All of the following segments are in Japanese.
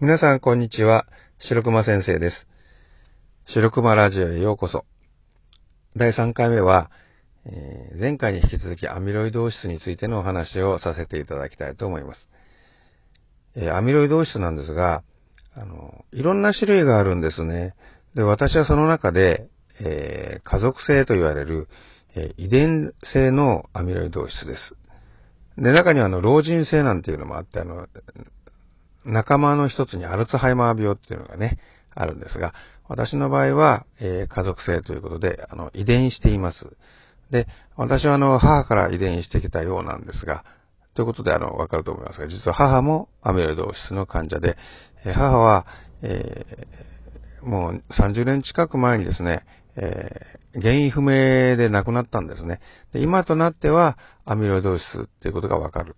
皆さん、こんにちは。白熊先生です。白熊ラジオへようこそ。第3回目は、えー前回に引き続きアミロイド質についてのお話をさせていただきたいと思います。えーアミロイド質なんですが、あの、いろんな種類があるんですね。で、私はその中で、えー家族性と言われる、え遺伝性のアミロイド質です。で、中にはあの、老人性なんていうのもあって、あの、仲間の一つにアルツハイマー病っていうのがね、あるんですが、私の場合は、えー家族性ということで、あの、遺伝しています。で、私はあの、母から遺伝してきたようなんですが、ということで、あの、わかると思いますが、実は母もアミロイド質の患者で、えー母は、えーもう30年近く前にですね、えー原因不明で亡くなったんですね。で今となっては、アミロイド質っていうことがわかる。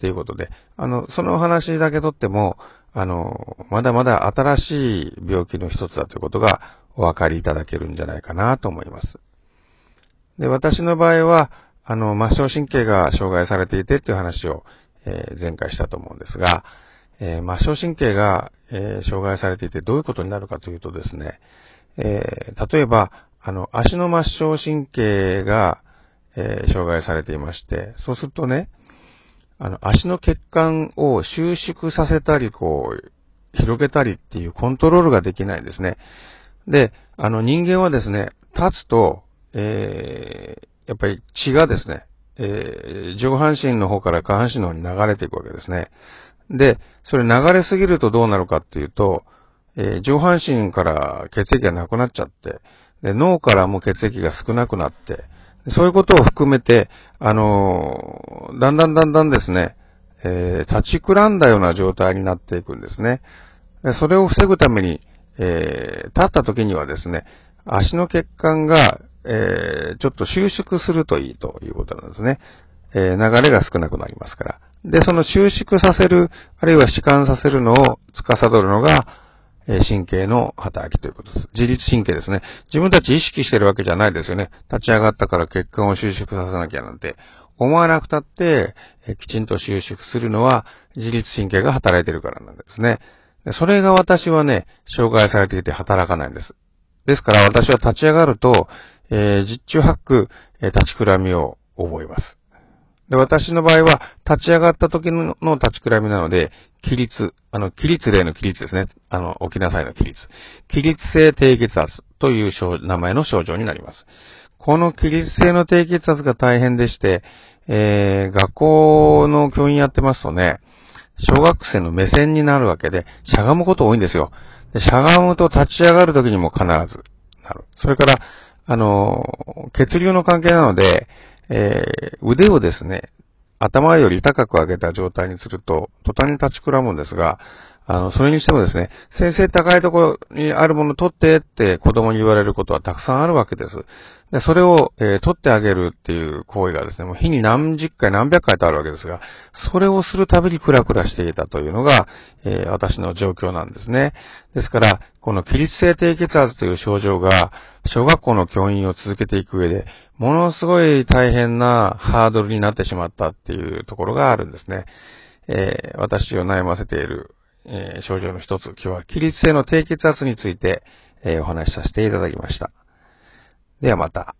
っていうことで、あの、その話だけとっても、あの、まだまだ新しい病気の一つだということがお分かりいただけるんじゃないかなと思います。で、私の場合は、あの、末梢神経が障害されていてっていう話を、えー前回したと思うんですが、えー末梢神経が、えー障害されていてどういうことになるかというとですね、えー例えば、あの、足の末梢神経が、え障害されていまして、そうするとね、あの、足の血管を収縮させたり、こう、広げたりっていうコントロールができないんですね。で、あの、人間はですね、立つと、えーやっぱり血がですね、えー上半身の方から下半身の方に流れていくわけですね。で、それ流れすぎるとどうなるかっていうと、えー上半身から血液がなくなっちゃって、で脳からも血液が少なくなって、そういうことを含めて、あのだんだんだんだんですね、えー立ちくらんだような状態になっていくんですね。それを防ぐために、えー立った時にはですね、足の血管が、えーちょっと収縮するといいということなんですね。えー流れが少なくなりますから。で、その収縮させる、あるいは弛緩させるのを司るのが、え神経の働きということです。自律神経ですね。自分たち意識してるわけじゃないですよね。立ち上がったから血管を収縮させなきゃなんて思わなくたって、えきちんと収縮するのは自律神経が働いてるからなんですね。それが私はね、障害されていて働かないんです。ですから私は立ち上がると、えー実中八九、え立ちくらみを覚えます。で、私の場合は、立ち上がった時の立ちくらみなので、起立、あの、起立例の起立ですね。あの、起きなさいの起立。起立性低血圧という名前の症状になります。この起立性の低血圧が大変でして、えー、学校の教員やってますとね、小学生の目線になるわけで、しゃがむこと多いんですよ。でしゃがむと立ち上がる時にも必ずなる。それから、あの、血流の関係なので、えー腕をですね、頭より高く上げた状態にすると、途端に立ちくらむんですが、あの、それにしてもですね、先生高いところにあるもの取ってって子供に言われることはたくさんあるわけです。で、それを、えー取ってあげるっていう行為がですね、もう日に何十回何百回とあるわけですが、それをするたびにクラクラしていたというのが、えー私の状況なんですね。ですから、この起立性低血圧という症状が、小学校の教員を続けていく上で、ものすごい大変なハードルになってしまったっていうところがあるんですね。えー私を悩ませている、えー症状の一つ、今日は起立性の低血圧について、えーお話しさせていただきました。ではまた。